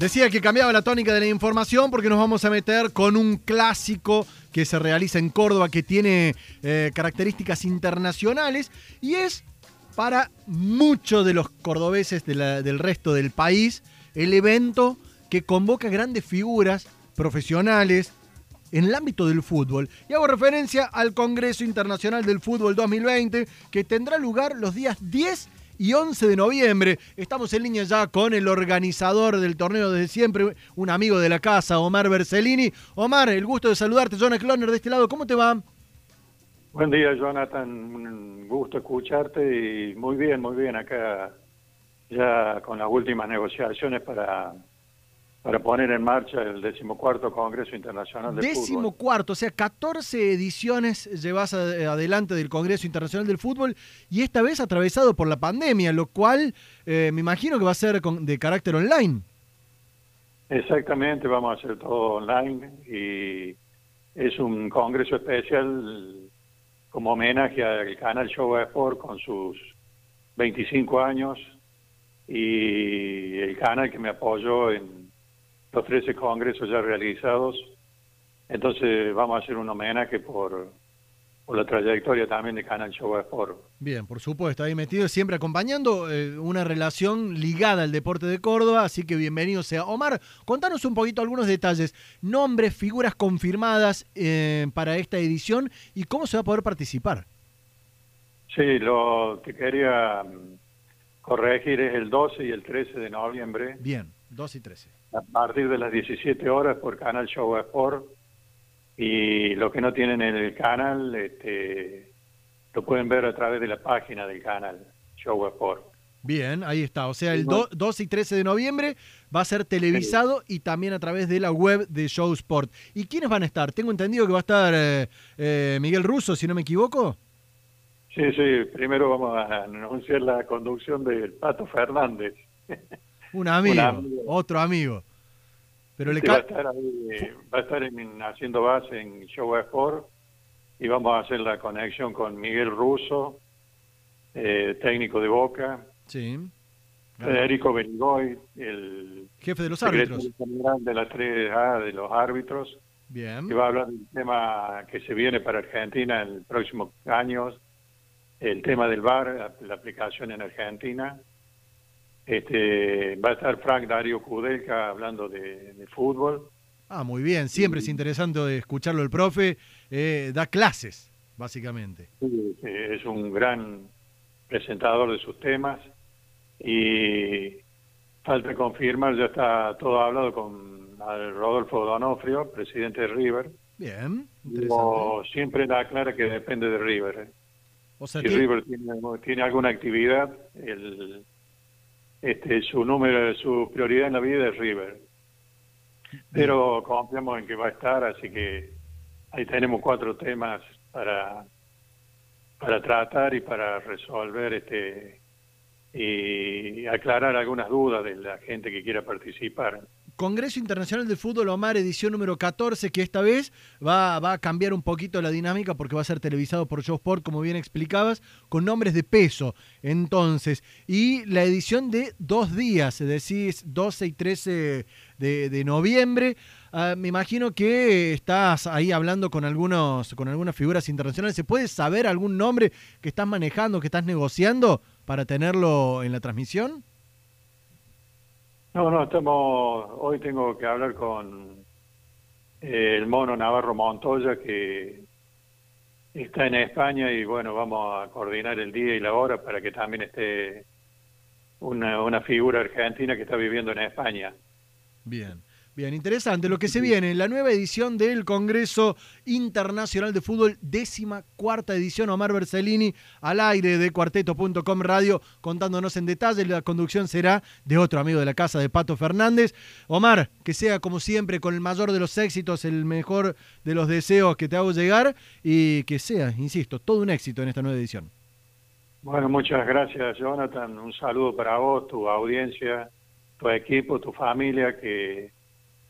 Decía que cambiaba la tónica de la información porque nos vamos a meter con un clásico que se realiza en Córdoba que tiene eh, características internacionales y es para muchos de los cordobeses del resto del país el evento que convoca grandes figuras profesionales en el ámbito del fútbol. Y hago referencia al Congreso Internacional del Fútbol 2020 que tendrá lugar los días 10 y 11 de noviembre. Estamos en línea ya con el organizador del torneo desde siempre, un amigo de la casa, Omar Bersellini. Omar, el gusto de saludarte, Jonathan Cloner de este lado, ¿cómo te va? Buen día, Jonathan, un gusto escucharte y muy bien, muy bien acá ya con las últimas negociaciones para para poner en marcha el decimocuarto Congreso Internacional del Fútbol. Decimocuarto, o sea, 14 ediciones llevas adelante del Congreso Internacional del Fútbol y esta vez atravesado por la pandemia, lo cual eh, me imagino que va a ser de carácter online. Exactamente, vamos a hacer todo online y es un congreso especial como homenaje al canal Show Sport con sus 25 años y el canal que me apoyó en los 13 congresos ya realizados. Entonces vamos a hacer un homenaje por, por la trayectoria también de Canal Show Sport. Bien, por supuesto, ahí metido siempre acompañando eh, una relación ligada al deporte de Córdoba, así que bienvenido sea. Omar, contanos un poquito algunos detalles, nombres, figuras confirmadas eh, para esta edición y cómo se va a poder participar. Sí, lo que quería mm, corregir es el 12 y el 13 de noviembre. Bien, 12 y 13 a partir de las 17 horas por Canal Show Sport y lo que no tienen en el canal este, lo pueden ver a través de la página del canal Show Sport. Bien, ahí está. O sea, el 2 y 13 de noviembre va a ser televisado y también a través de la web de Show Sport. ¿Y quiénes van a estar? Tengo entendido que va a estar eh, eh, Miguel Russo, si no me equivoco. Sí, sí. Primero vamos a anunciar la conducción del Pato Fernández. Un amigo, otro amigo. Pero le va, a estar va a estar haciendo base en Show Sport y vamos a hacer la conexión con Miguel Russo, eh, técnico de Boca. Sí. Federico Benigoy, el jefe de los árbitros. de la 3A de los árbitros. Bien. Que va a hablar del tema que se viene para Argentina en los próximos años, el tema del VAR, la aplicación en Argentina. Este, va a estar Frank Dario Kudelka hablando de, fútbol. Ah, muy bien. Siempre es interesante escucharlo el profe. Eh, da clases, básicamente. Sí, es un gran presentador de sus temas. Y falta confirmar, ya está todo hablado con Rodolfo Donofrio, presidente de River. Bien, interesante. siempre da clara que depende de River. ¿eh? O sea, si River tiene, tiene alguna actividad, el este, su número, su prioridad en la vida es River. Pero confiamos en que va a estar, así que ahí tenemos cuatro temas para, para tratar y para resolver este y aclarar algunas dudas de la gente que quiera participar. Congreso Internacional de Fútbol Omar, edición número 14, que esta vez va, va, a cambiar un poquito la dinámica porque va a ser televisado por Show Sport, como bien explicabas, con nombres de peso. Entonces, y la edición de dos días, decir, 12 y 13 de, noviembre. Ah, me imagino que estás ahí hablando con algunos, con algunas figuras internacionales. ¿Se puede saber algún nombre que estás manejando, que estás negociando para tenerlo en la transmisión? No, no, estamos, hoy tengo que hablar con eh, el mono Navarro Montoya que está en España y bueno, vamos a coordinar el día y la hora para que también esté una, una figura argentina que está viviendo en España. Bien. Bien, interesante lo que se viene. La nueva edición del Congreso Internacional de Fútbol, décima cuarta edición. Omar Bersellini al aire de cuarteto.com radio contándonos en detalle. La conducción será de otro amigo de la casa, de Pato Fernández. Omar, que sea como siempre con el mayor de los éxitos, el mejor de los deseos que te hago llegar y que sea, insisto, todo un éxito en esta nueva edición. Bueno, muchas gracias, Jonathan. Un saludo para vos, tu audiencia, tu equipo, tu familia, que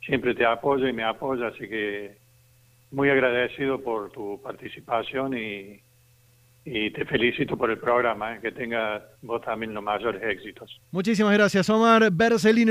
siempre te apoya y me apoya, así que muy agradecido por tu participación y, te felicito por el programa, ¿eh? que tenga vos también los mayores éxitos. Muchísimas gracias, Omar organizador.